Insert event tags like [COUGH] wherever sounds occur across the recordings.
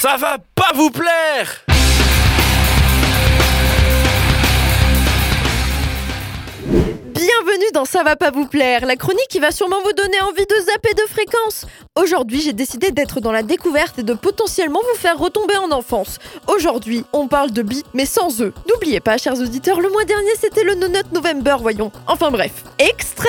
Ça va pas vous plaire Bienvenue dans Ça va pas vous plaire, la chronique qui va sûrement vous donner envie de zapper de fréquence. Aujourd'hui, j'ai décidé d'être dans la découverte et de potentiellement vous faire retomber en enfance. Aujourd'hui, on parle de bi, mais sans eux. N'oubliez pas, chers auditeurs, le mois dernier c'était le No Nut November, voyons. Enfin bref, extrait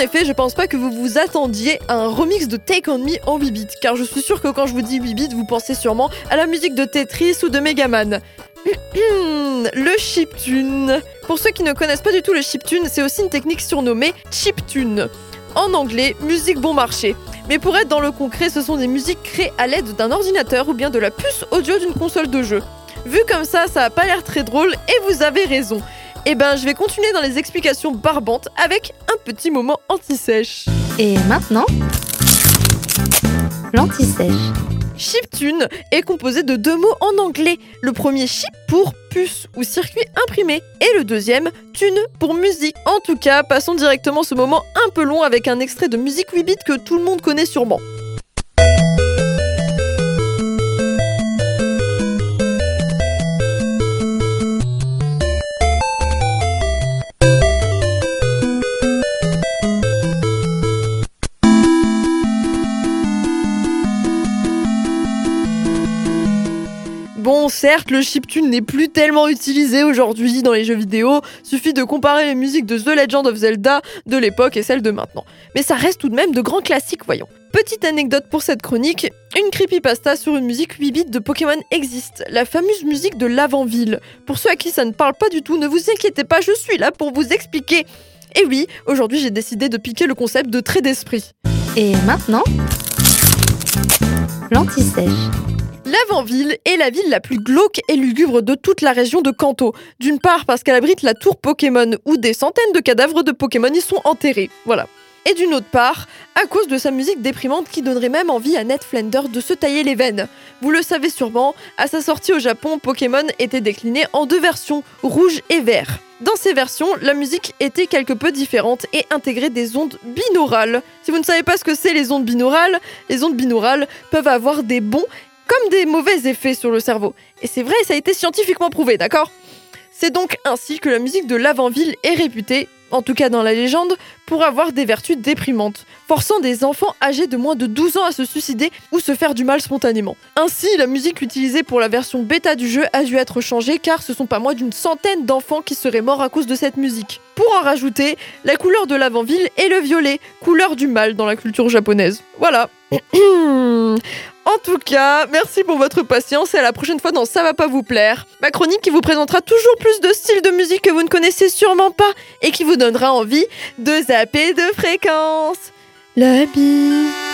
effet, je pense pas que vous vous attendiez à un remix de Take On Me en 8 bits, car je suis sûre que quand je vous dis 8 bits, vous pensez sûrement à la musique de Tetris ou de Megaman. [CLEARS THROAT] le chiptune. Pour ceux qui ne connaissent pas du tout le chiptune, c'est aussi une technique surnommée chiptune. En anglais, musique bon marché. Mais pour être dans le concret, ce sont des musiques créées à l'aide d'un ordinateur ou bien de la puce audio d'une console de jeu. Vu comme ça, ça a pas l'air très drôle et vous avez raison. Eh ben, je vais continuer dans les explications barbantes avec un petit moment anti-sèche. Et maintenant, l'anti-sèche. Chiptune est composé de deux mots en anglais. Le premier chip pour puce ou circuit imprimé et le deuxième tune pour musique. En tout cas, passons directement ce moment un peu long avec un extrait de musique 8 bits que tout le monde connaît sûrement. Certes, le chiptune n'est plus tellement utilisé aujourd'hui dans les jeux vidéo, suffit de comparer les musiques de The Legend of Zelda de l'époque et celles de maintenant. Mais ça reste tout de même de grands classiques, voyons. Petite anecdote pour cette chronique, une creepypasta sur une musique 8 bits de Pokémon existe, la fameuse musique de l'avant-ville. Pour ceux à qui ça ne parle pas du tout, ne vous inquiétez pas, je suis là pour vous expliquer. Et oui, aujourd'hui j'ai décidé de piquer le concept de trait d'esprit. Et maintenant, l'anti-sèche. L'Avant-Ville est la ville la plus glauque et lugubre de toute la région de Kanto. D'une part parce qu'elle abrite la tour Pokémon où des centaines de cadavres de Pokémon y sont enterrés. Voilà. Et d'une autre part, à cause de sa musique déprimante qui donnerait même envie à Ned Flanders de se tailler les veines. Vous le savez sûrement, à sa sortie au Japon, Pokémon était décliné en deux versions, rouge et vert. Dans ces versions, la musique était quelque peu différente et intégrait des ondes binaurales. Si vous ne savez pas ce que c'est les ondes binaurales, les ondes binaurales peuvent avoir des bons comme des mauvais effets sur le cerveau. Et c'est vrai, ça a été scientifiquement prouvé, d'accord? C'est donc ainsi que la musique de l'avant-ville est réputée, en tout cas dans la légende, pour avoir des vertus déprimantes, forçant des enfants âgés de moins de 12 ans à se suicider ou se faire du mal spontanément. Ainsi, la musique utilisée pour la version bêta du jeu a dû être changée car ce sont pas moins d'une centaine d'enfants qui seraient morts à cause de cette musique. Pour en rajouter, la couleur de l'avant-ville est le violet, couleur du mal dans la culture japonaise. Voilà. [CLEARS THROAT] En tout cas, merci pour votre patience et à la prochaine fois dans Ça va pas vous plaire. Ma chronique qui vous présentera toujours plus de styles de musique que vous ne connaissez sûrement pas et qui vous donnera envie de zapper de fréquence. La bise.